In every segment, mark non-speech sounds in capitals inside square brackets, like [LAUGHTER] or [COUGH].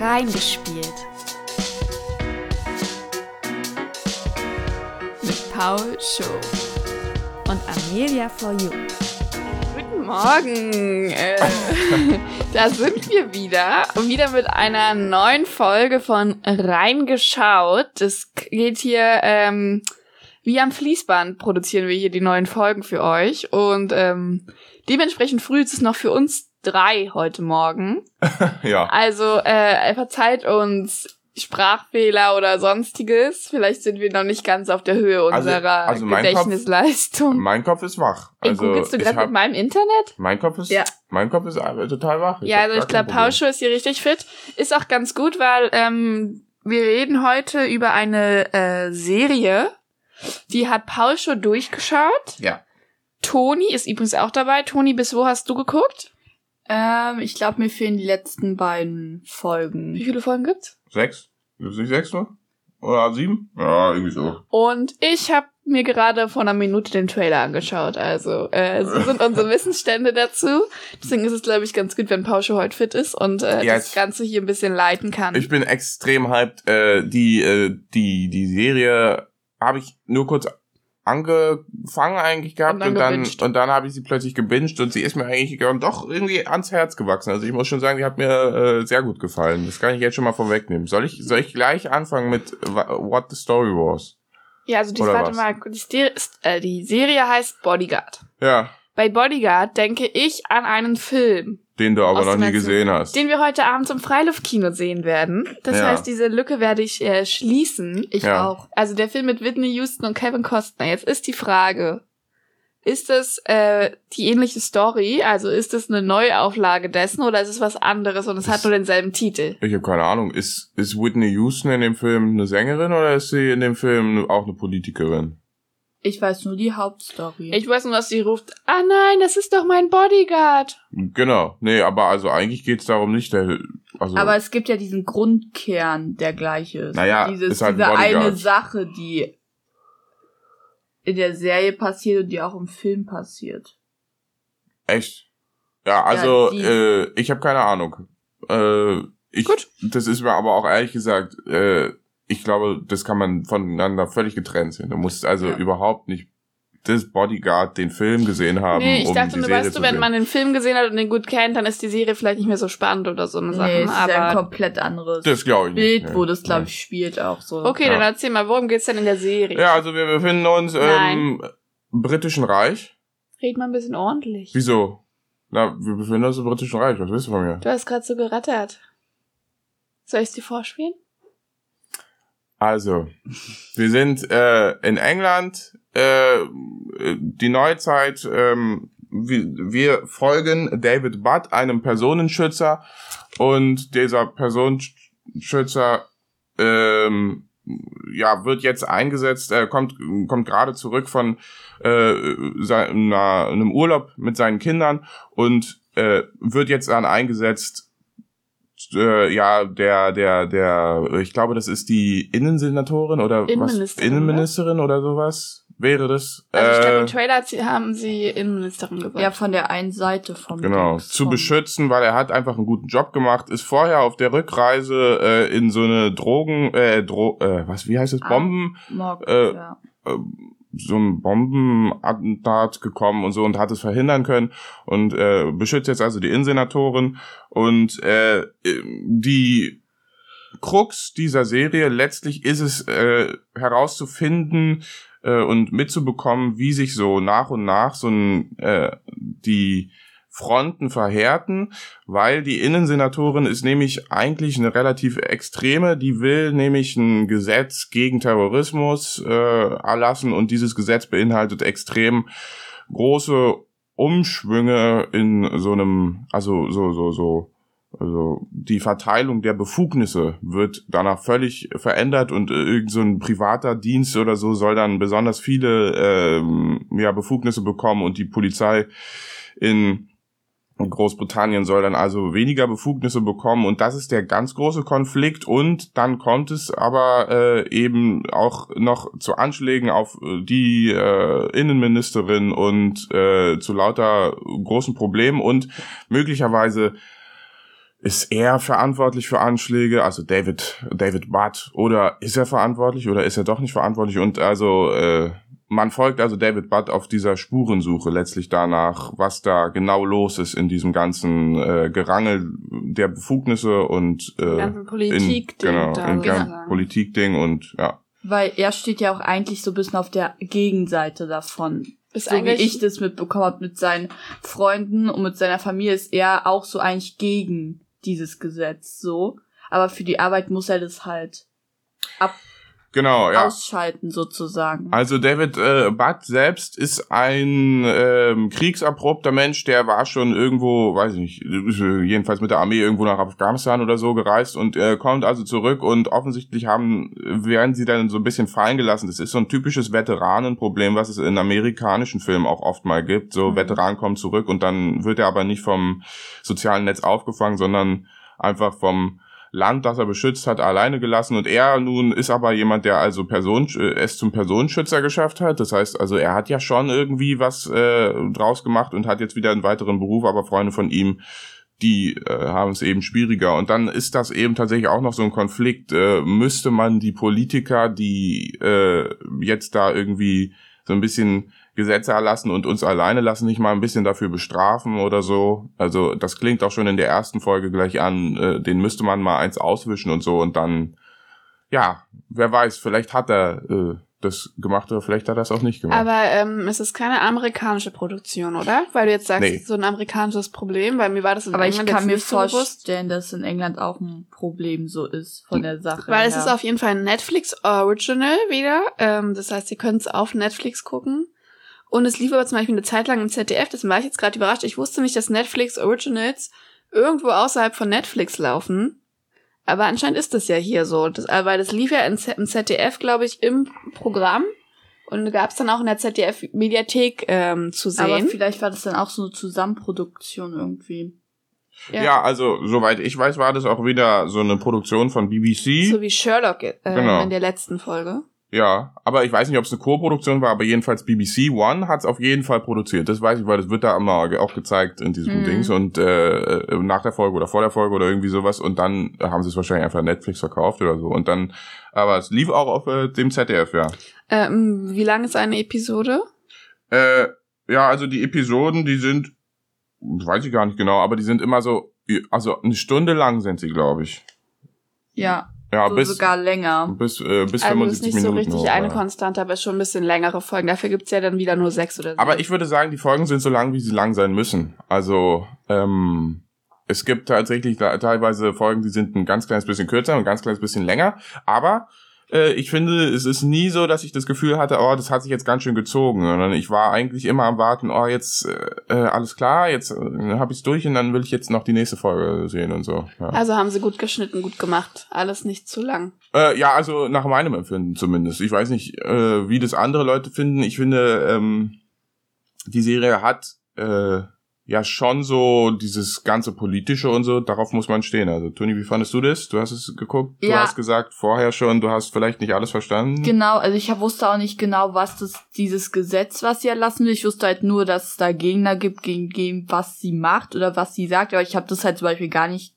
Reingespielt. Mit Paul Show und Amelia for You. Guten Morgen. Äh, [LAUGHS] da sind wir wieder. Und wieder mit einer neuen Folge von Reingeschaut. Das geht hier ähm, wie am Fließband produzieren wir hier die neuen Folgen für euch. Und ähm, dementsprechend früh ist es noch für uns drei heute Morgen. [LAUGHS] ja. Also äh, verzeiht uns Sprachfehler oder sonstiges. Vielleicht sind wir noch nicht ganz auf der Höhe unserer also mein Gedächtnisleistung. Kopf, mein Kopf ist wach. Also googelst du ich gerade mit meinem Internet? Mein Kopf ist, Ja. mein Kopf ist äh, total wach. ja, hab also ich glaube. Pauscho ist hier richtig fit. Ist auch ganz gut, weil ähm, wir reden heute über eine äh, Serie, die hat Pauscho durchgeschaut. Ja. Toni ist übrigens auch dabei. Toni, bis wo hast du geguckt? Ähm, ich glaube, mir fehlen die letzten beiden Folgen. Wie viele Folgen gibt's? Sechs? Es nicht sechs nur? Oder sieben? Ja, irgendwie so. Und ich habe mir gerade vor einer Minute den Trailer angeschaut. Also, äh, so sind [LAUGHS] unsere Wissensstände dazu. Deswegen ist es, glaube ich, ganz gut, wenn Pausche heute fit ist und äh, Ja, das Ganze hier ein bisschen leiten kann. Ich bin extrem hyped. Äh, die, äh, die, die Serie habe ich nur kurz angefangen eigentlich gehabt Und dann und dann, und dann habe ich sie plötzlich gebinged und sie ist mir eigentlich doch irgendwie ans Herz gewachsen. Also ich muss schon sagen, die hat mir äh, sehr gut gefallen. Das kann ich jetzt schon mal vorwegnehmen. Soll ich, soll ich gleich anfangen mit What the Story Was? ja, also die, warte was? mal, die, äh, die Serie heißt Bodyguard. Ja, Bei Bodyguard denke ich an einen Film, den du aber noch nie gesehen hast. den wir heute Abend im Freiluftkino sehen werden. Das Ja. heißt, diese Lücke werde ich äh, schließen. Ich Ja. auch. Also der Film mit Whitney Houston und Kevin Costner. Jetzt ist die Frage, ist es äh, die ähnliche Story? Also ist es eine Neuauflage dessen oder ist es was anderes und es hat Das- nur denselben Titel? Ich habe keine Ahnung. Ist, ist Whitney Houston in dem Film eine Sängerin oder ist sie in dem Film auch eine Politikerin? Ich weiß nur die Hauptstory. Ich weiß nur, dass sie ruft, ah nein, das ist doch mein Bodyguard. Genau. Nee, aber also eigentlich geht's darum nicht, der, also, Aber es gibt ja diesen Grundkern, der gleiche ist. Naja, Dieses, ist halt diese Bodyguard. eine Sache, die in der Serie passiert und die auch im Film passiert. echt. Ja, also, die- äh, ich habe keine Ahnung. Äh, ich, Gut. Das ist mir aber auch ehrlich gesagt, äh, ich glaube, das kann man voneinander völlig getrennt sehen. Du musst also Ja. überhaupt nicht das Bodyguard, den Film gesehen haben, nee, ich um dachte die nur, Serie weißt du, wenn man den Film gesehen hat und den gut kennt, dann ist die Serie vielleicht nicht mehr so spannend oder so eine Sache. nee, es ist ein aber komplett anderes das glaube ich Bild, nicht. wo das, glaube ich, spielt auch so. okay, Ja. dann erzähl mal, worum geht's denn in der Serie? Ja, also wir befinden uns im britischen Reich. Red mal ein bisschen ordentlich. Wieso? Na, wir befinden uns im britischen Reich. Was willst du von mir? Du hast gerade so gerattert. Soll ich dir vorspielen? Also, wir sind äh, in England, äh, die Neuzeit, ähm, wir, wir folgen David Butt, einem Personenschützer, und dieser Personenschützer ähm, ja, wird jetzt eingesetzt, er kommt, kommt gerade zurück von äh, seiner, einem Urlaub mit seinen Kindern und äh, wird jetzt dann eingesetzt, äh, ja, der, der, der, ich glaube, das ist die Innensenatorin oder was? Innenministerin, Innenministerin oder sowas wäre das. Also ich glaube, Äh, im Trailer hat sie- haben sie Innenministerin gesagt. Ja, von der einen Seite vom Genau, Dings, zu beschützen, weil er hat einfach einen guten Job gemacht, ist vorher auf der Rückreise äh, in so eine Drogen, äh, Dro äh, was, wie heißt es, Ah. Bomben, Morgen, äh, ja. äh, so ein Bombenattentat gekommen und so und hat es verhindern können und äh, beschützt jetzt also die Innensenatorin und äh, die Krux dieser Serie letztlich ist es äh, herauszufinden äh, und mitzubekommen, wie sich so nach und nach so ein, äh, die Fronten verhärten, weil die Innensenatorin ist nämlich eigentlich eine relativ extreme, die will nämlich ein Gesetz gegen Terrorismus äh, erlassen und dieses Gesetz beinhaltet extrem große Umschwünge in so einem, also so, so, so, also die Verteilung der Befugnisse wird danach völlig verändert und äh, irgend so ein privater Dienst oder so soll dann besonders viele ähm, ja, Befugnisse bekommen und die Polizei in Großbritannien soll dann also weniger Befugnisse bekommen. Und das ist der ganz große Konflikt. Und dann kommt es aber äh, eben auch noch zu Anschlägen auf äh, die äh, Innenministerin und äh, zu lauter großen Problemen. Und möglicherweise ist er verantwortlich für Anschläge, also David, David Butt, oder ist er verantwortlich oder ist er doch nicht verantwortlich? Und also äh, man folgt also David Butt auf dieser Spurensuche letztlich danach, was da genau los ist in diesem ganzen äh, Gerangel der Befugnisse und äh, ganzen Politik in, genau, in sozusagen. ganz Politikding und ja. Weil er steht ja auch eigentlich so ein bisschen auf der Gegenseite davon. Ist so wie eigentlich ich das mitbekommen habe mit seinen Freunden und mit seiner Familie, ist er auch so eigentlich gegen dieses Gesetz so. Aber für die Arbeit muss er das halt Genau, ja. ausschalten sozusagen. Also David äh, Butt selbst ist ein ähm, kriegserprobter Mensch, der war schon irgendwo, weiß ich nicht, äh, jedenfalls mit der Armee irgendwo nach Afghanistan oder so gereist und äh, kommt also zurück und offensichtlich haben, werden sie dann so ein bisschen fallen gelassen. Das ist so ein typisches Veteranenproblem, was es in amerikanischen Filmen auch oft mal gibt. So Mhm. Veteran kommt zurück und dann wird er aber nicht vom sozialen Netz aufgefangen, sondern einfach vom Land, das er beschützt hat, alleine gelassen. Und er nun ist aber jemand, der also Person, äh, es zum Personenschützer geschafft hat. Das heißt, also er hat ja schon irgendwie was äh, draus gemacht und hat jetzt wieder einen weiteren Beruf, aber Freunde von ihm, die äh, haben es eben schwieriger. Und dann ist das eben tatsächlich auch noch so ein Konflikt. Äh, müsste man die Politiker, die äh, jetzt da irgendwie so ein bisschen Gesetze erlassen und uns alleine lassen, nicht mal ein bisschen dafür bestrafen oder so. Also das klingt auch schon in der ersten Folge gleich an, äh, den müsste man mal eins auswischen und so und dann, ja, wer weiß, vielleicht hat er äh, das gemacht oder vielleicht hat er das auch nicht gemacht. Aber ähm, es ist keine amerikanische Produktion, oder? Weil du jetzt sagst, Nee. es ist so ein amerikanisches Problem, weil mir war das in Aber ich England kann jetzt mir nicht so bewusst. vorstellen, dass in England auch ein Problem so ist von der Sache. Weil es her. ist auf jeden Fall ein Netflix Original wieder. Ähm, das heißt, ihr könnt es auf Netflix gucken. Und es lief aber zum Beispiel eine Zeit lang im ZDF. Das war ich jetzt gerade überrascht. Ich wusste nicht, dass Netflix Originals irgendwo außerhalb von Netflix laufen. Aber anscheinend ist das ja hier so. Das, äh, weil das lief ja in Z- im ZDF, glaube ich, im Programm. Und gab es dann auch in der ZDF-Mediathek ähm, zu Aber sehen. vielleicht war das dann auch so eine Zusammenproduktion irgendwie. ja. also soweit ich weiß, war das auch wieder so eine Produktion von BBC. So wie Sherlock äh, Genau. in der letzten Folge. Ja, aber ich weiß nicht, ob es eine Co-Produktion war, aber jedenfalls BBC One hat es auf jeden Fall produziert. Das weiß ich, weil das wird da immer auch gezeigt in diesem Mhm. Dings und äh, äh, nach der Folge oder vor der Folge oder irgendwie sowas und dann haben sie es wahrscheinlich einfach Netflix verkauft oder so und dann, aber es lief auch auf äh, dem ZDF, ja. Ähm, wie lang ist eine Episode? Äh, ja, also die Episoden, die sind, weiß ich gar nicht genau, aber die sind immer so, also eine Stunde lang sind sie, glaube ich. Ja, Ja, so bis sogar länger. bis äh, bis also es 75 ist nicht so Minuten. richtig hoch, eine ja. Konstante, aber es ist schon ein bisschen längere Folgen. Dafür gibt's ja dann wieder nur sechs oder so. Aber ich würde sagen, die Folgen sind so lang, wie sie lang sein müssen. Also, ähm, es gibt tatsächlich teilweise Folgen, die sind ein ganz kleines bisschen kürzer und ein ganz kleines bisschen länger. Aber äh, ich finde, es ist nie so, dass ich das Gefühl hatte, oh, das hat sich jetzt ganz schön gezogen. Sondern ich war eigentlich immer am Warten, oh, jetzt äh, äh, alles klar, jetzt äh, habe ich's durch und dann will ich jetzt noch die nächste Folge sehen und so. Ja. Also haben sie gut geschnitten, gut gemacht. Alles nicht zu lang. Äh, ja, also nach meinem Empfinden zumindest. Ich weiß nicht, äh, wie das andere Leute finden. Ich finde, ähm, die Serie hat äh, ja schon so dieses ganze politische und so. Darauf muss man stehen. Also Toni, wie fandest du das? Du hast es geguckt. Du Ja. hast gesagt vorher schon, du hast vielleicht nicht alles verstanden. Genau, also ich wusste auch nicht genau, was das, dieses Gesetz, was sie erlassen will. Ich wusste halt nur, dass es da Gegner gibt, gegen, gegen was sie macht oder was sie sagt, aber ich habe das halt zum Beispiel gar nicht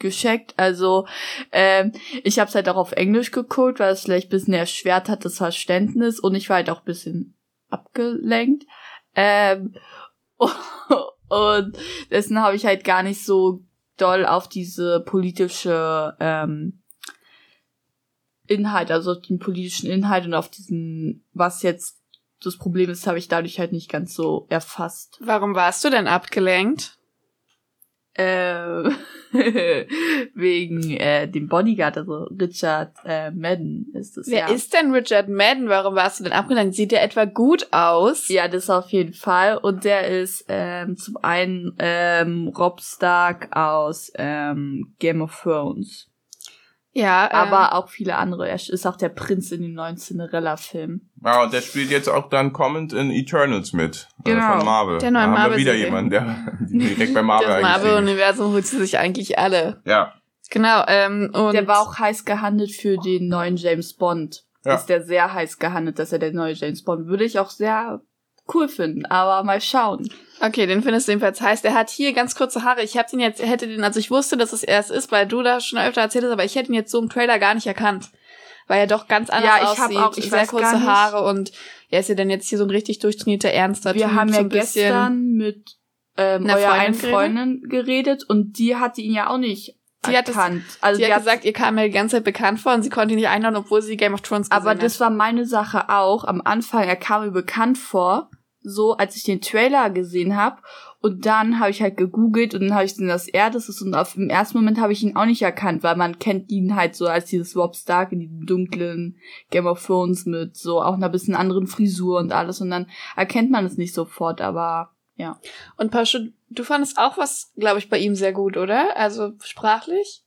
gescheckt. Also ähm, ich habe es halt auch auf Englisch geguckt, weil es vielleicht ein bisschen erschwert hat, das Verständnis und ich war halt auch ein bisschen abgelenkt. Ähm, [LAUGHS] und dessen habe ich halt gar nicht so doll auf diese politische ähm, Inhalt, also auf den politischen Inhalt und auf diesen, was jetzt das Problem ist, habe ich dadurch halt nicht ganz so erfasst. Warum warst du denn abgelenkt? Äh, [LAUGHS] wegen äh, dem Bodyguard, also Richard äh, Madden ist es Wer ja. ist denn Richard Madden? Warum warst du denn abgelenkt? Sieht der etwa gut aus? Ja, das auf jeden Fall. Und der ist ähm, zum einen ähm, Rob Stark aus ähm, Game of Thrones. Ja, ähm, Aber auch viele andere. Er ist auch der Prinz in den neuen Cinderella-Filmen. Ja, und der spielt jetzt auch dann Comment in Eternals mit. äh, Genau. Von Marvel. Der neue da haben wir Marvel-Serie. wieder jemanden, der [LAUGHS] direkt bei Marvel das. Marvel-Universum holt sie sich eigentlich alle. Ja. Genau, ähm, und Der war auch heiß gehandelt für den neuen James Bond. Ja. Ist der sehr heiß gehandelt, dass er der neue James Bond. Würde ich auch sehr cool finden, aber mal schauen. Okay, den findest du jedenfalls heiß. Der hat hier ganz kurze Haare. Ich hab den jetzt, hätte den, also ich wusste, dass es erst ist, weil du da schon öfter erzählt hast, aber ich hätte ihn jetzt so im Trailer gar nicht erkannt. Weil er doch ganz anders Ja, ich hab aussieht. auch- ich sehr kurze. Haare und er ist ja dann jetzt hier so ein richtig durchtrainierter, ernster Wir Typ, haben so ja bisschen- gestern mit ähm, Einer eurer Freundin einen Freundin geredet und die hatte ihn ja auch nicht Die hat das- erkannt. also sie die hat gesagt, ihr kam mir die ganze Zeit bekannt vor und sie konnte ihn nicht einladen, obwohl sie Game of Thrones gesehen aber das hat. war meine Sache auch. Am Anfang, er kam mir bekannt vor, so als ich den Trailer gesehen habe. Und dann habe ich halt gegoogelt und dann habe ich gesehen, dass er das ist. Und auf im ersten Moment habe ich ihn auch nicht erkannt, weil man kennt ihn halt so als dieses Rob Stark in diesem dunklen Game of Thrones mit so auch einer bisschen anderen Frisur und alles. Und dann erkennt man es nicht sofort, aber ja. Und Pasche, du fandest auch was, glaube ich, bei ihm sehr gut, oder? Also sprachlich?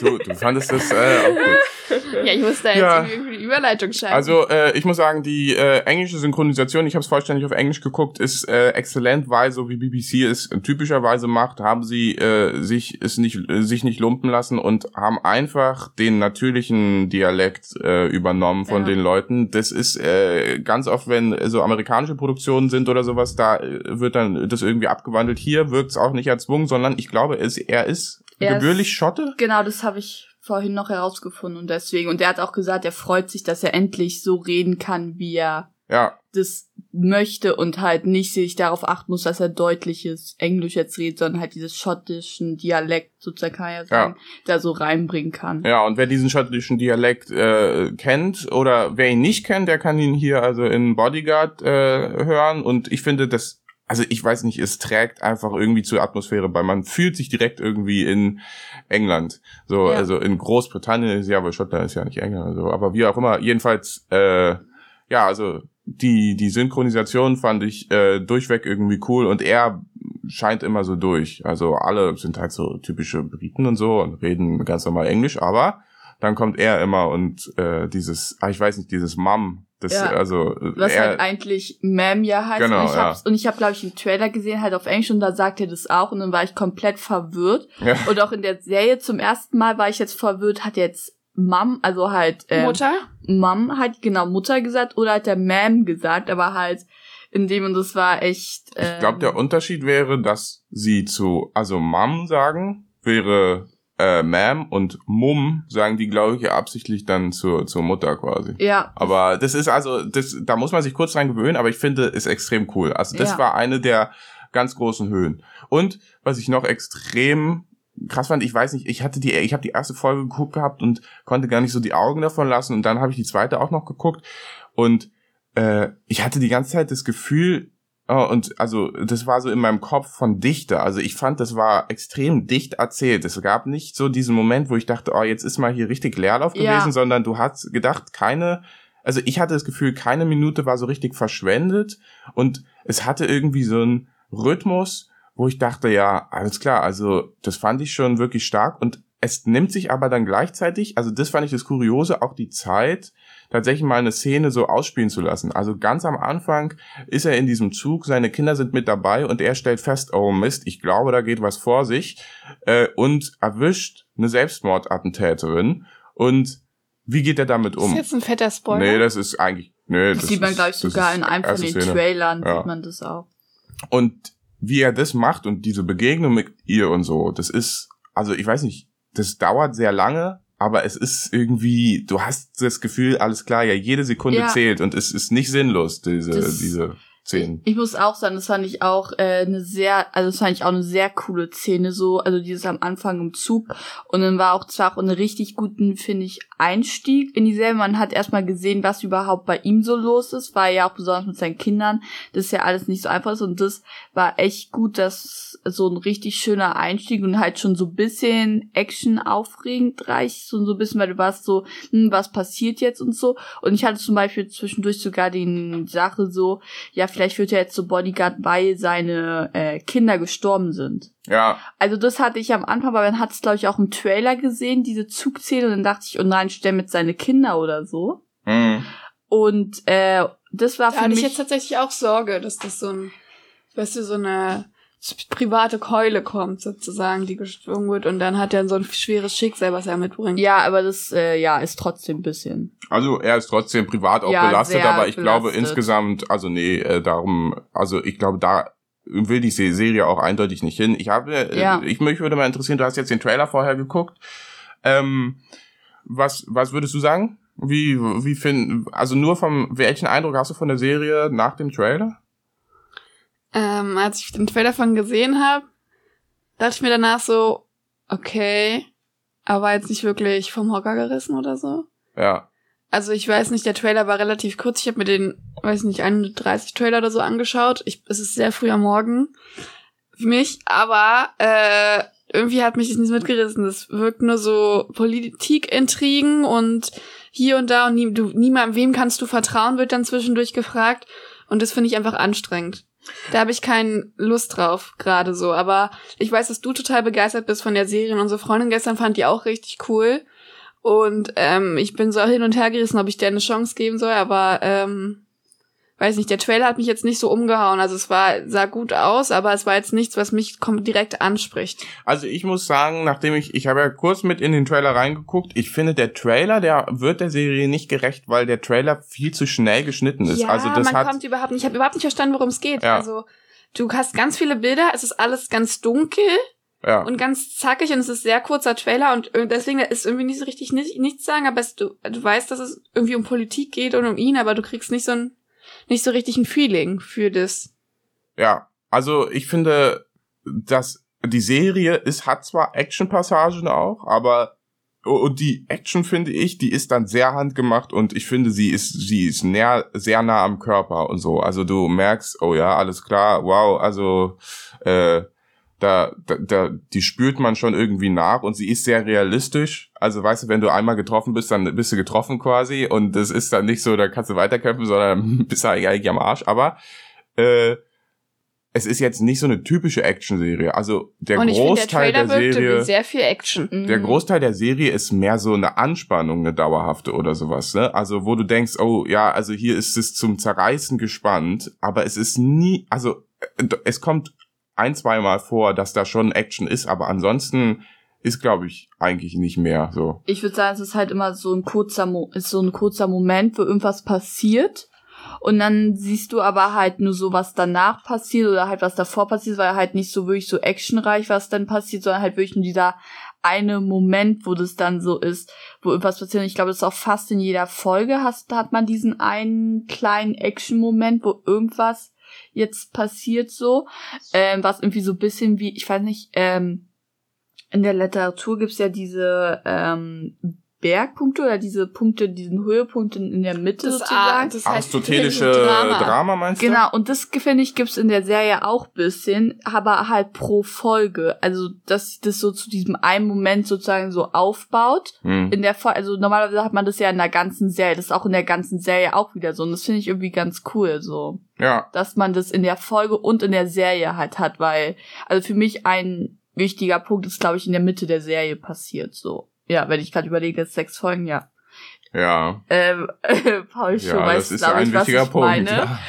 Du, du fandest das äh, auch gut. Ja, ich muss da jetzt Ja. irgendwie die Überleitung schalten. Also äh, ich muss sagen, die äh, englische Synchronisation, ich habe es vollständig auf Englisch geguckt, ist äh, exzellent, weil so wie BBC es typischerweise macht, haben sie äh, sich es nicht äh, sich nicht lumpen lassen und haben einfach den natürlichen Dialekt äh, übernommen von Ja. den Leuten. Das ist äh, ganz oft, wenn so amerikanische Produktionen sind oder sowas, da äh, wird dann das irgendwie abgewandelt. Hier wirkt es auch nicht erzwungen, sondern ich glaube, es, er ist Er ist- gebürtig Schotte. Genau, das habe ich vorhin noch herausgefunden und deswegen. Und er hat auch gesagt, er freut sich, dass er endlich so reden kann, wie er Ja, das möchte und halt nicht sich darauf achten muss, dass er deutliches Englisch jetzt redet, sondern halt dieses schottischen Dialekt, sozusagen kann ja sagen, da so reinbringen kann. Ja, und wer diesen schottischen Dialekt äh, kennt oder wer ihn nicht kennt, der kann ihn hier also in Bodyguard äh, hören. Und ich finde, das, also ich weiß nicht, es trägt einfach irgendwie zur Atmosphäre bei. Man fühlt sich direkt irgendwie in England. So, Ja. also in Großbritannien ist ja, aber Schottland ist ja nicht England. Also, aber wie auch immer, jedenfalls, äh, ja, also die, die Synchronisation fand ich äh, durchweg irgendwie cool und er scheint immer so durch. Also alle sind halt so typische Briten und so und reden ganz normal Englisch, aber dann kommt er immer und äh, dieses, ah, ich weiß nicht, dieses Mum, das, Ja. also äh, Was er, halt eigentlich Ma'am ja heißt. Genau, und ich ja. hab's, und ich habe, glaube ich, einen Trailer gesehen, halt auf Englisch, und da sagt er das auch, und dann war ich komplett verwirrt. ja, Und auch in der Serie zum ersten Mal war ich jetzt verwirrt, hat jetzt Mom, also halt ähm, Mutter? Mom hat genau Mutter gesagt oder hat der Ma'am gesagt, aber halt in dem und das war echt. Ähm, ich glaube, der Unterschied wäre, dass sie zu, also Mum sagen, wäre äh, Ma'am und Mum sagen die, glaube ich, ja absichtlich dann zur, zur Mutter quasi. ja, Aber das ist also, das, da muss man sich kurz dran gewöhnen, aber ich finde, ist extrem cool. Also das Ja. war eine der ganz großen Höhen. Und was ich noch extrem krass fand, ich weiß nicht, ich hatte die, ich habe die erste Folge geguckt gehabt und konnte gar nicht so die Augen davon lassen und dann habe ich die zweite auch noch geguckt und äh, ich hatte die ganze Zeit das Gefühl, Oh, und also das war so in meinem Kopf von Dichte. Also ich fand, das war extrem dicht erzählt. Es gab nicht so diesen Moment, wo ich dachte, oh, jetzt ist mal hier richtig Leerlauf Ja. gewesen, sondern du hast gedacht, keine, also ich hatte das Gefühl, keine Minute war so richtig verschwendet und es hatte irgendwie so einen Rhythmus, wo ich dachte, ja, alles klar, also das fand ich schon wirklich stark und es nimmt sich aber dann gleichzeitig, also das fand ich das Kuriose, auch die Zeit, tatsächlich mal eine Szene so ausspielen zu lassen. Also ganz am Anfang ist er in diesem Zug, seine Kinder sind mit dabei und er stellt fest, oh Mist, ich glaube, da geht was vor sich äh, und erwischt eine Selbstmordattentäterin und wie geht er damit Ist um? jetzt ein fetter Spoiler. Nee, das ist eigentlich, nee, das, sieht man, ist- glaube ich, das sogar ist in einem von den Szene. Trailern, Ja. sieht man das auch. Und wie er das macht und diese Begegnung mit ihr und so, das ist, also ich weiß nicht, das dauert sehr lange, aber es ist irgendwie, du hast das Gefühl, alles klar, ja, jede Sekunde Ja. zählt und es ist nicht sinnlos, diese, Das- diese Szenen. Ich muss auch sagen, das fand ich auch äh, eine sehr, also das fand ich auch eine sehr coole Szene so, also dieses am Anfang im Zug und dann war auch zwar auch einen richtig guten, finde ich, Einstieg in die Serie. Man hat erstmal gesehen, was überhaupt bei ihm so los ist, war ja auch besonders mit seinen Kindern, das ja alles nicht so einfach ist und das war echt gut, dass so ein richtig schöner Einstieg und halt schon so bisschen Action aufregend reicht, so ein bisschen, weil du warst so, hm, was passiert jetzt und so und ich hatte zum Beispiel zwischendurch sogar die Sache so, ja, vielleicht wird er jetzt so Bodyguard, weil seine äh, Kinder gestorben sind. Ja, Also das hatte ich am Anfang, aber man hat es, glaube ich, auch im Trailer gesehen, diese Zugszene, und dann dachte ich, oh nein, stell mit seine Kinder oder so. hm. Und äh, das war Da für hatte mich... ich jetzt tatsächlich auch Sorge, dass das so ein, weißt du, so eine private Keule kommt, sozusagen, die geschwungen wird. Und dann hat er so ein schweres Schicksal, was er mitbringt. Ja, aber das, äh, ja, ist trotzdem ein bisschen. Also er ist trotzdem privat auch Ja, belastet, aber ich glaube belastet. insgesamt, also nee, äh, darum, also ich glaube, da will die Se- Serie auch eindeutig nicht hin. Ich habe, äh, Ja. ich mich würde mal interessieren, du hast jetzt den Trailer vorher geguckt. Ähm, was, was würdest du sagen? Wie, wie finden, also nur vom, welchen Eindruck hast du von der Serie nach dem Trailer? Ähm, als ich den Trailer von gesehen habe, dachte ich mir danach so, okay, aber jetzt nicht wirklich vom Hocker gerissen oder so. Ja. Also ich weiß nicht, der Trailer war relativ kurz. Ich habe mir den, weiß nicht, 31 Trailer oder so angeschaut. Ich, es ist sehr früh am Morgen für mich, aber äh, irgendwie hat mich das nicht mitgerissen. Das wirkt nur so Politikintrigen und hier und da und nie, du, niemand, wem kannst du vertrauen, wird dann zwischendurch gefragt. Und das finde ich einfach anstrengend. Da habe ich keine Lust drauf, gerade so. Aber ich weiß, dass du total begeistert bist von der Serie. Und unsere Freundin gestern fand die auch richtig cool. Und ähm, ich bin so hin und her gerissen, ob ich der eine Chance geben soll, aber ähm, weiß nicht, der Trailer hat mich jetzt nicht so umgehauen. Also es war, sah gut aus, aber es war jetzt nichts, was mich direkt anspricht. Also ich muss sagen, nachdem ich, ich habe ja kurz mit in den Trailer reingeguckt, ich finde der Trailer, der wird der Serie nicht gerecht, weil der Trailer viel zu schnell geschnitten ist. ja, also das man hat, kommt überhaupt nicht, ich habe überhaupt nicht verstanden, worum es geht. Ja. Also du hast ganz viele Bilder, es ist alles ganz dunkel ja. und ganz zackig und es ist sehr kurzer Trailer und ir- deswegen ist irgendwie nicht so richtig nicht, nichts sagen, aber es, du, du weißt, dass es irgendwie um Politik geht und um ihn, aber du kriegst nicht so ein nicht so richtig ein Feeling für das. Ja, also ich finde, dass die Serie ist, hat zwar Action-Passagen auch, aber und die Action finde ich, die ist dann sehr handgemacht und ich finde, sie ist, sie ist näher, sehr nah am Körper und so. Also du merkst, oh ja, alles klar, wow, also äh, da, da, da, die spürt man schon irgendwie nach und sie ist sehr realistisch. Also weißt du, wenn du einmal getroffen bist, dann bist du getroffen quasi und das ist dann nicht so, da kannst du weiterkämpfen, sondern [LAUGHS] bist du eigentlich am Arsch. Aber äh, es ist jetzt nicht so eine typische Actionserie. Also der und ich finde, der Großteil Trailer der wirkte Serie, wie sehr viel Action. der Mhm. Großteil der Serie ist mehr so eine Anspannung, eine dauerhafte oder sowas. Ne? Also wo du denkst, oh ja, also hier ist es zum Zerreißen gespannt, aber es ist nie, also äh, es kommt ein, zweimal vor, dass da schon Action ist, aber ansonsten ist, glaube ich, eigentlich nicht mehr so. Ich würde sagen, es ist halt immer so ein kurzer, Mo ist so ein kurzer Moment, wo irgendwas passiert. Und dann siehst du aber halt nur so, was danach passiert oder halt was davor passiert, weil halt nicht so wirklich so actionreich, was dann passiert, sondern halt wirklich nur dieser eine Moment, wo das dann so ist, wo irgendwas passiert. Und ich glaube, das ist auch fast in jeder Folge hast, hat man diesen einen kleinen Action-Moment, wo irgendwas jetzt passiert so, ähm, was irgendwie so bisschen wie, ich weiß nicht, ähm, in der Literatur gibt's ja diese ähm, Bergpunkte oder diese Punkte, diesen Höhepunkt in, der Mitte Das, sozusagen. ah, das heißt Aristotelische Drama. Drama. meinst du? Genau, und das finde ich gibt's in der Serie auch bisschen, aber halt pro Folge. Also, dass sich das so zu diesem einen Moment sozusagen so aufbaut. Hm. In der Folge, also normalerweise hat man das ja in der ganzen Serie. Das ist auch in der ganzen Serie auch wieder so. Und das finde ich irgendwie ganz cool, so. Ja, Dass man das in der Folge und in der Serie halt hat, weil, also für mich ein wichtiger Punkt ist, glaube ich, in der Mitte der Serie passiert, so. Ja, wenn ich gerade überlege, sechs Folgen, ja. ja, Ähm, [LAUGHS] Paul schon ja, weiß, das ist glaube ich, was wichtiger ich Punkt. meine. Ja. [LAUGHS]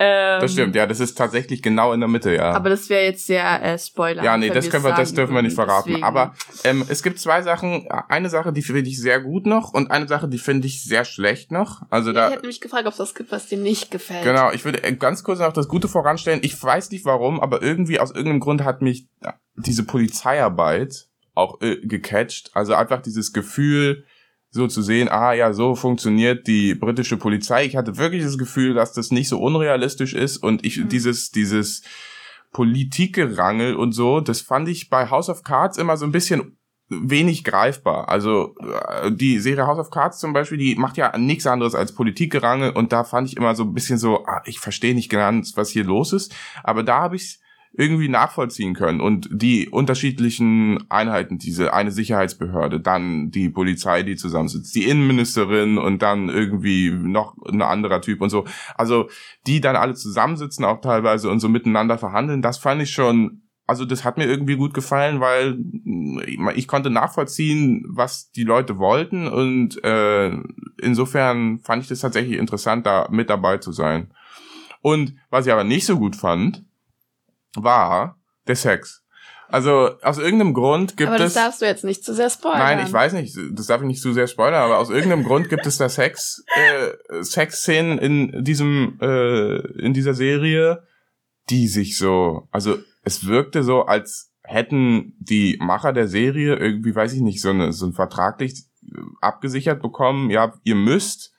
Ähm, Das stimmt, ja, das ist tatsächlich genau in der Mitte, ja. Aber das wäre jetzt sehr äh, Spoiler. Ja, nee, das können wir, das dürfen wir nicht verraten. deswegen. Aber ähm, es gibt zwei Sachen. Eine Sache, die finde ich sehr gut noch und eine Sache, die finde ich sehr schlecht noch. Also Ja, da, ich hätte mich gefragt, ob es was gibt, was dir nicht gefällt. genau, ich würde äh, ganz kurz noch das Gute voranstellen. Ich weiß nicht warum, aber irgendwie aus irgendeinem Grund hat mich äh, diese Polizeiarbeit auch äh, gecatcht. Also einfach dieses Gefühl, so zu sehen, ah ja, so funktioniert die britische Polizei. Ich hatte wirklich das Gefühl, dass das nicht so unrealistisch ist und ich Mhm. dieses dieses Politikgerangel und so, das fand ich bei House of Cards immer so ein bisschen wenig greifbar. Also äh, die Serie House of Cards zum Beispiel, die macht ja nichts anderes als Politikgerangel und da fand ich immer so ein bisschen so, ah, ich verstehe nicht ganz, was hier los ist, aber da habe ich irgendwie nachvollziehen können und die unterschiedlichen Einheiten, diese eine Sicherheitsbehörde, dann die Polizei, die zusammensitzt, die Innenministerin und dann irgendwie noch ein anderer Typ und so. Also die dann alle zusammensitzen auch teilweise und so miteinander verhandeln, das fand ich schon, also das hat mir irgendwie gut gefallen, weil mm, ich konnte nachvollziehen, was die Leute wollten und äh, insofern fand ich das tatsächlich interessant, da mit dabei zu sein. Und was ich aber nicht so gut fand, war, Der Sex. Also aus irgendeinem Grund gibt aber das es. darfst du jetzt nicht zu sehr spoilern. Nein, ich weiß nicht, das darf ich nicht zu sehr spoilern, aber aus irgendeinem Grund gibt es da Sex, äh, Sexszenen in diesem, äh, in dieser Serie, die sich so, also es wirkte so, als hätten die Macher der Serie irgendwie, weiß ich nicht, so, eine, so ein vertraglich äh, abgesichert bekommen, ja, ihr müsst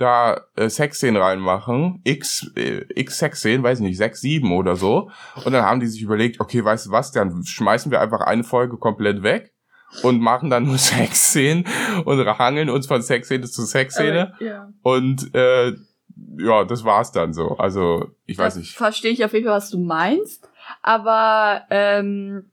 da äh, Sexszenen reinmachen, x, äh, x Sexszenen, weiß ich nicht, sechs, sieben oder so. Und dann haben die sich überlegt, okay, weißt du was, dann schmeißen wir einfach eine Folge komplett weg und machen dann nur [LAUGHS] Sexszenen und hangeln uns von Sexszene zu Sexszene. Äh, ja. Und äh, ja, das war's dann so. Also, ich weiß das nicht. Verstehe ich auf jeden Fall, was du meinst. Aber ähm,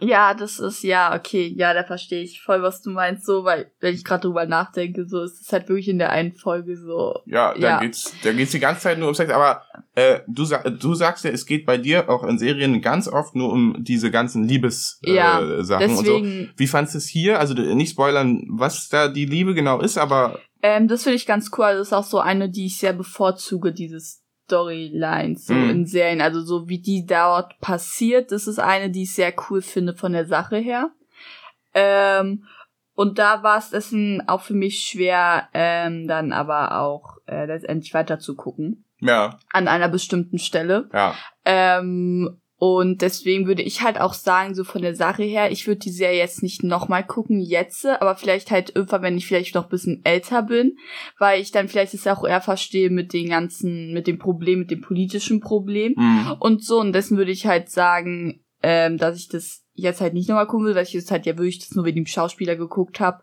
ja, das ist ja okay. Ja, da verstehe ich voll, was du meinst. So, weil wenn ich gerade drüber nachdenke, so ist es halt wirklich in der einen Folge so. Ja, da Ja. geht's, da geht's die ganze Zeit nur um Sex. Aber äh, du, sa du sagst ja, es geht bei dir auch in Serien ganz oft nur um diese ganzen Liebessachen Ja, äh, Sachen und so. Deswegen, Wie fandst du es hier? Also nicht spoilern, was da die Liebe genau ist, aber ähm, das finde ich ganz cool. Also, Das ist auch so eine, die ich sehr bevorzuge, dieses Storylines so Mhm. in Serien. Also so wie die dort passiert, das ist eine, die ich sehr cool finde von der Sache her. Ähm, und da war es dessen auch für mich schwer, ähm, dann aber auch äh, letztendlich weiter zu gucken. ja, An einer bestimmten Stelle. ja, Ähm, und deswegen würde ich halt auch sagen, so von der Sache her, ich würde die Serie jetzt nicht nochmal gucken, jetzt, aber vielleicht halt irgendwann, wenn ich vielleicht noch ein bisschen älter bin, weil ich dann vielleicht es auch eher verstehe mit den ganzen, mit dem Problem, mit dem politischen Problem mhm. und so. Und dessen würde ich halt sagen, ähm, dass ich das jetzt halt nicht nochmal gucken will, weil ich jetzt halt ja wirklich das nur wegen dem Schauspieler geguckt habe.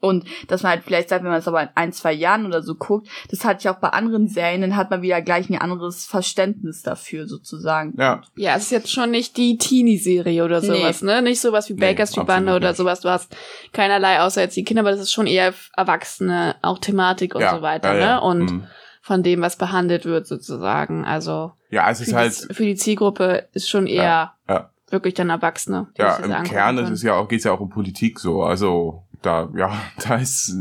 Und dass man halt vielleicht sagt, wenn man es aber in ein, zwei Jahren oder so guckt, das hatte ich auch bei anderen Serien, dann hat man wieder gleich ein anderes Verständnis dafür sozusagen. ja, Ja, es ist jetzt schon nicht die Teenie-Serie oder Nee. sowas, ne? Nicht sowas wie Nee, Baker Street Bande oder nicht. sowas. Du hast keinerlei außer jetzt die Kinder, aber das ist schon eher Erwachsene, auch Thematik und ja, so weiter, ja, ja. ne? Und Mhm. von dem, was behandelt wird, sozusagen. Also ja, es für, ist halt, die, für die Zielgruppe ist schon eher Ja, ja. wirklich dann Erwachsene. ja, das im Kern ist es ja auch, geht's ja auch um Politik so. Also da, ja, [LAUGHS] da ist,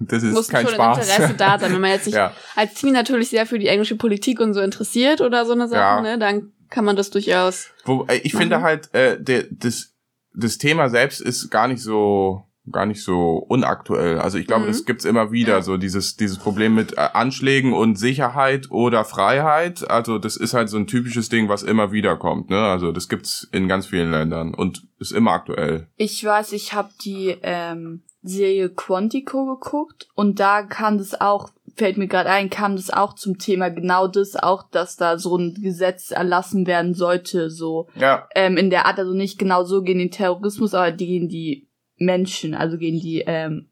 das ist muss kein schon Spaß. Interesse da sein. Wenn man jetzt [LAUGHS] sich ja, als Teenie natürlich sehr für die englische Politik und so interessiert oder so eine Sache, Ja. ne, dann kann man das durchaus. Wo, äh, ich finde Mhm. halt, äh, der, das, das Thema selbst ist gar nicht so gar nicht so unaktuell. Also ich glaube, Mhm. das gibt's immer wieder, Ja. so dieses dieses Problem mit äh, Anschlägen und Sicherheit oder Freiheit. Also das ist halt so ein typisches Ding, was immer wieder kommt. Ne? Also das gibt's in ganz vielen Ländern und ist immer aktuell. Ich weiß, ich habe die ähm, Serie Quantico geguckt und da kam das auch, fällt mir gerade ein, kam das auch zum Thema genau das auch, dass da so ein Gesetz erlassen werden sollte, so Ja, ähm, in der Art, also nicht genau so gegen den Terrorismus, aber gegen die Menschen, also gegen die ähm,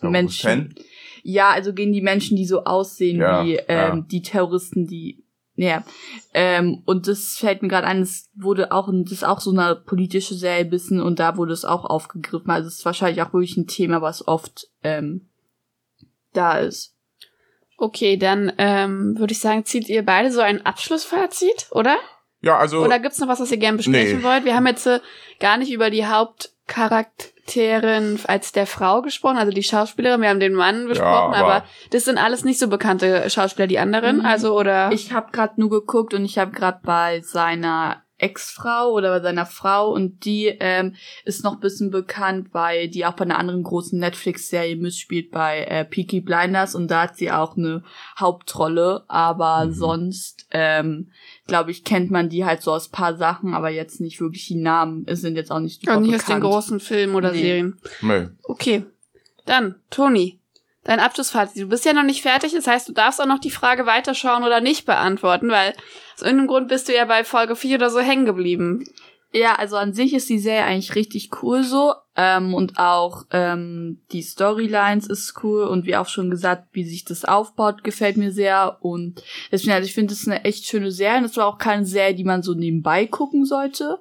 Menschen. Ja, also gegen die Menschen, die so aussehen Ja, wie ähm, ja. die Terroristen, die ja. Ähm, und das fällt mir gerade ein, das wurde auch, das ist auch so eine politische Serie bisschen und da wurde es auch aufgegriffen. Also es ist wahrscheinlich auch wirklich ein Thema, was oft ähm, da ist. Okay, dann ähm, würde ich sagen, zieht ihr beide so ein Abschlussfazit, oder? Ja, also Oder gibt's noch was, was ihr gerne besprechen Nee. wollt? Wir haben jetzt äh, gar nicht über die Hauptcharakterin als der Frau gesprochen, also die Schauspielerin. Wir haben den Mann besprochen, aber- aber, das sind alles nicht so bekannte Schauspieler, die anderen. Mhm. Also oder Ich habe gerade nur geguckt und ich habe gerade bei seiner Ex-Frau oder bei seiner Frau und die ähm, ist noch bisschen bekannt, weil die auch bei einer anderen großen Netflix-Serie mitspielt bei äh, Peaky Blinders und da hat sie auch eine Hauptrolle, aber Mhm. sonst ähm, glaube ich kennt man die halt so aus paar Sachen, aber jetzt nicht wirklich die Namen es sind jetzt auch nicht super und nicht aus den großen Filmen oder Nee. Serien. nee. Okay. Dann, Toni, dein Abschlussfazit. Du bist ja noch nicht fertig, das heißt, du darfst auch noch die Frage weiterschauen oder nicht beantworten, weil aus irgendeinem Grund bist du ja bei Folge 4 oder so hängen geblieben. Ja, also an sich ist die Serie eigentlich richtig cool so. Ähm, und auch ähm, die Storylines ist cool und wie auch schon gesagt, wie sich das aufbaut, gefällt mir sehr. Und deswegen, also ich finde es eine echt schöne Serie. Und es war auch keine Serie, die man so nebenbei gucken sollte.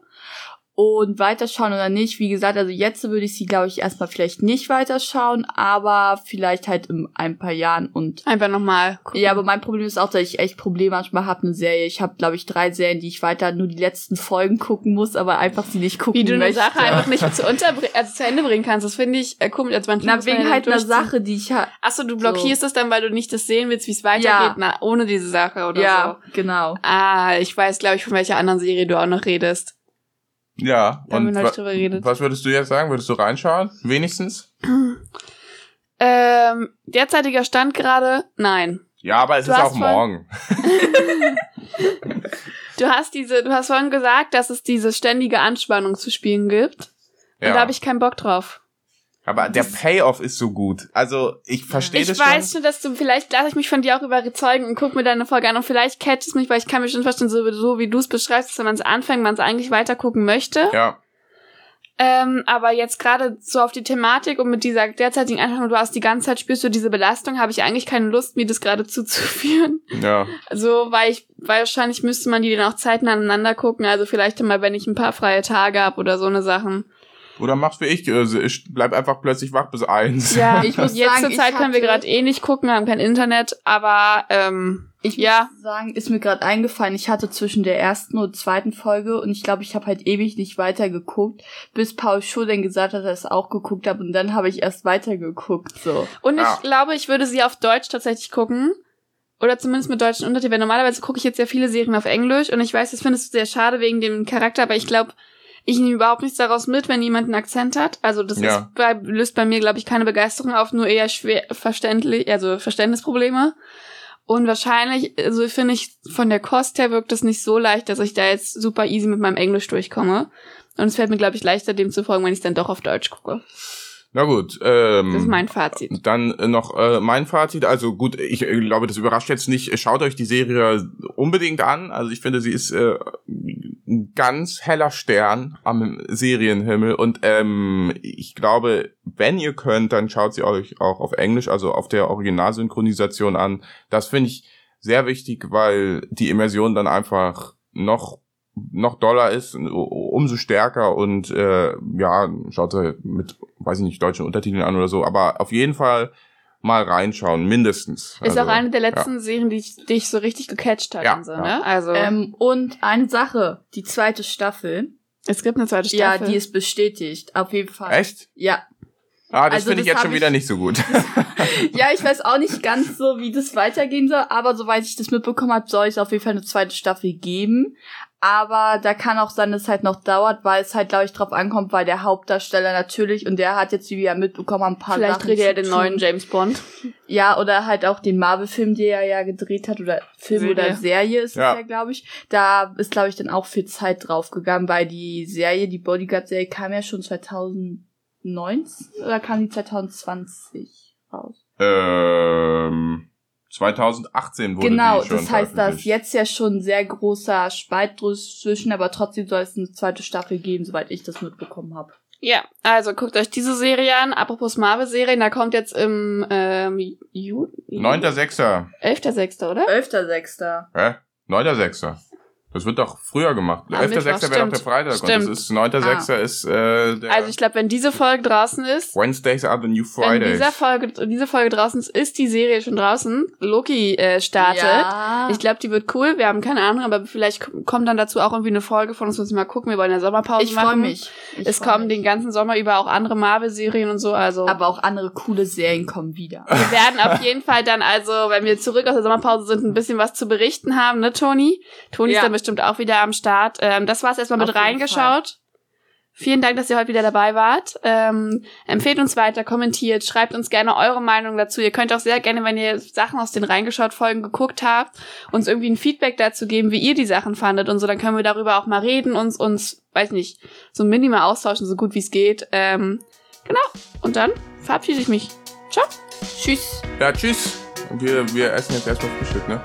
Und weiterschauen oder nicht. Wie gesagt, also jetzt würde ich sie, glaube ich, erstmal vielleicht nicht weiterschauen, aber vielleicht halt in ein paar Jahren und Einfach nochmal. ja, aber mein Problem ist auch, dass ich echt Probleme manchmal habe, eine Serie. Ich habe, glaube ich, drei Serien, die ich weiter nur die letzten Folgen gucken muss, aber einfach sie nicht gucken Wie du eine möchte. Sache einfach nicht zu, unterbr- also zu Ende bringen kannst, das finde ich äh, komisch. Also manchmal Na, wegen ja halt einer. Sache, die ich halt. Achso, du blockierst es dann, weil du nicht das sehen willst, wie es weitergeht, Ja. na, ohne diese Sache oder Ja, so. genau. Ah, ich weiß, glaube ich, von welcher anderen Serie du auch noch redest. Ja. Da haben wir Und neulich wa drüber geredet. was würdest du jetzt sagen? Würdest du reinschauen? Wenigstens? Ähm, derzeitiger Stand gerade, nein. Ja, aber es Du ist auch morgen. [LAUGHS] Du hast diese, du hast vorhin gesagt, dass es diese ständige Anspannung zu spielen gibt. Und Ja. da habe ich keinen Bock drauf. Aber der Payoff ist so gut. Also, ich verstehe Ich das weiß schon. schon, dass du, vielleicht lasse ich mich von dir auch überzeugen und guck mir deine Folge an und vielleicht catcht es mich, weil ich kann mir schon vorstellen, so, so wie du es beschreibst, dass wenn man es anfängt, man es eigentlich weiter gucken möchte. Ja. Ähm, aber jetzt gerade so auf die Thematik und mit dieser derzeitigen Einstellung, du hast die ganze Zeit spürst du diese Belastung, habe ich eigentlich keine Lust, mir das gerade zuzuführen. Ja. Also, weil ich, weil wahrscheinlich müsste man die dann auch zeitnah aneinander gucken. Also vielleicht immer, wenn ich ein paar freie Tage habe oder so eine Sachen. Oder machst wie ich, also ich bleib einfach plötzlich wach bis eins. Ja, [LAUGHS] Ich muss jetzt sagen, zur Zeit können wir gerade eh nicht gucken, haben kein Internet, aber ähm, Ich Ja. muss sagen, ist mir gerade eingefallen, ich hatte zwischen der ersten und zweiten Folge und ich glaube, ich habe halt ewig nicht weitergeguckt, bis Paul Schur dann gesagt hat, dass er es auch geguckt hat und dann habe ich erst weitergeguckt, so. Und Ja. ich glaube, ich würde sie auf Deutsch tatsächlich gucken. Oder zumindest mit deutschen Untertiteln. Weil normalerweise gucke ich jetzt sehr viele Serien auf Englisch und ich weiß, das findest du sehr schade wegen dem Charakter, aber ich glaube, ich nehme überhaupt nichts daraus mit, wenn jemand einen Akzent hat. Also das Ja. ist bei, löst bei mir, glaube ich, keine Begeisterung auf, nur eher schwer verständlich, also Verständnisprobleme. Und wahrscheinlich, also finde ich, von der Kost her wirkt es nicht so leicht, dass ich da jetzt super easy mit meinem Englisch durchkomme. Und es fällt mir, glaube ich, leichter, dem zu folgen, wenn ich dann doch auf Deutsch gucke. Na gut. Ähm, Das ist mein Fazit. Dann äh, noch äh, mein Fazit. Also gut, ich äh, glaube, das überrascht jetzt nicht. Schaut euch die Serie unbedingt an. Also ich finde, sie ist äh, ganz heller Stern am Serienhimmel. Und ähm, ich glaube, wenn ihr könnt, dann schaut sie euch auch auf Englisch, also auf der Originalsynchronisation an. Das finde ich sehr wichtig, weil die Immersion dann einfach noch noch doller ist, umso stärker und äh, ja, schaut sie mit, weiß ich nicht, deutschen Untertiteln an oder so, aber auf jeden Fall mal reinschauen, mindestens. Ist Also, auch eine der letzten Serien, die ich, die ich so richtig gecatcht hat Ja, und so, ja. ne? Also, Ähm, und eine Sache, die zweite Staffel, es gibt eine zweite ja, Staffel. die ist bestätigt, auf jeden Fall. Echt? Ja. Ah, das Also finde ich das jetzt schon ich- wieder nicht so gut. [LAUGHS] Ja, ich weiß auch nicht ganz so, wie das weitergehen soll, aber soweit ich das mitbekommen habe, soll es auf jeden Fall eine zweite Staffel geben. Aber da kann auch sein, dass es halt noch dauert, weil es halt, glaube ich, drauf ankommt, weil der Hauptdarsteller natürlich, und der hat jetzt, wie wir ja mitbekommen haben, ein paar Vielleicht Sachen dreht er den tun. neuen James Bond. Ja, oder halt auch den Marvel-Film, den er ja gedreht hat, oder Film Serie. oder Serie ist Ja. es ja, glaube ich. Da ist, glaube ich, dann auch viel Zeit draufgegangen, weil die Serie, die Bodyguard-Serie kam ja schon 2019 oder kam die 2020 raus? ähm, 2018 wurde genau, die schon das heißt, da ist jetzt ja schon ein sehr großer Spalt zwischen, aber trotzdem soll es eine zweite Staffel geben, soweit ich das mitbekommen habe. Ja, also guckt euch diese Serie an. Apropos Marvel-Serien, da kommt jetzt im ähm, Ju 9.6. 11.6., oder? 11.06. Hä? 9.6. Das wird doch früher gemacht. Am 11.6. Mittwoch, wäre doch der Freitag Stimmt. und das ist 9.6. ist äh, der Also ich glaube, wenn diese Folge draußen ist, Wednesdays are the new wenn Fridays. dieser Folge, diese Folge draußen ist, ist die Serie schon draußen. Loki äh, startet. Ja. Ich glaube, die wird cool. Wir haben keine Ahnung, aber vielleicht kommt dann dazu auch irgendwie eine Folge von uns. Müssen wir mal gucken. Wir wollen ja Sommerpause ich machen. freue mich. Ich es freu kommen mich. den ganzen Sommer über auch andere Marvel-Serien und so. Also Aber auch andere coole Serien kommen wieder. wir werden auf jeden Fall dann also, wenn wir zurück aus der Sommerpause sind, ein bisschen was zu berichten haben, ne, Toni? Toni ist Ja. dann bestimmt auch wieder am Start. Ähm, das war's erstmal mit Auf jeden reingeschaut. Vielen Dank, dass ihr heute wieder dabei wart. Ähm, empfehlt uns weiter, kommentiert, schreibt uns gerne eure Meinung dazu. Ihr könnt auch sehr gerne, wenn ihr Sachen aus den reingeschaut Folgen geguckt habt, uns irgendwie ein Feedback dazu geben, wie ihr die Sachen fandet und so. Dann können wir darüber auch mal reden, uns, uns, weiß nicht, so minimal austauschen, so gut wie es geht. Ähm, genau. Und dann verabschiede ich mich. Ciao. Tschüss. Ja, tschüss. Wir, wir essen jetzt erstmal Frühstück, ne?